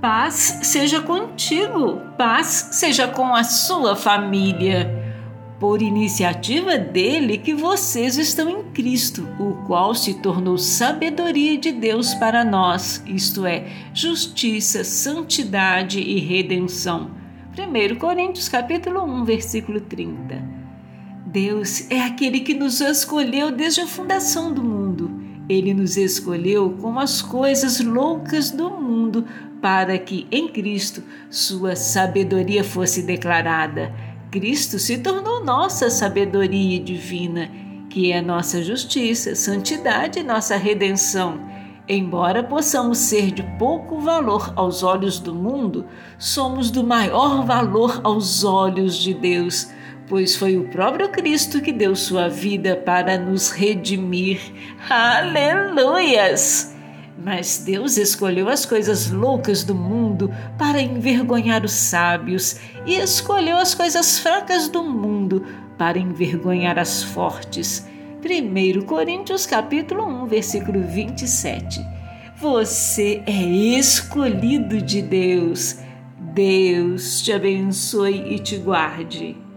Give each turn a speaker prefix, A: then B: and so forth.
A: Paz seja contigo, paz seja com a sua família. Por iniciativa dele que vocês estão em Cristo, o qual se tornou sabedoria de Deus para nós, isto é, justiça, santidade e redenção. 1 Coríntios capítulo 1, versículo 30. Deus é aquele que nos escolheu desde a fundação do mundo. Ele nos escolheu como as coisas loucas do mundo para que em Cristo sua sabedoria fosse declarada. Cristo se tornou nossa sabedoria divina, que é nossa justiça, santidade e nossa redenção. Embora possamos ser de pouco valor aos olhos do mundo, somos do maior valor aos olhos de Deus, pois foi o próprio Cristo que deu sua vida para nos redimir. Aleluias! Mas Deus escolheu as coisas loucas do mundo para envergonhar os sábios e escolheu as coisas fracas do mundo para envergonhar as fortes. 1 Coríntios capítulo 1, versículo 27. Você é escolhido de Deus. Deus te abençoe e te guarde.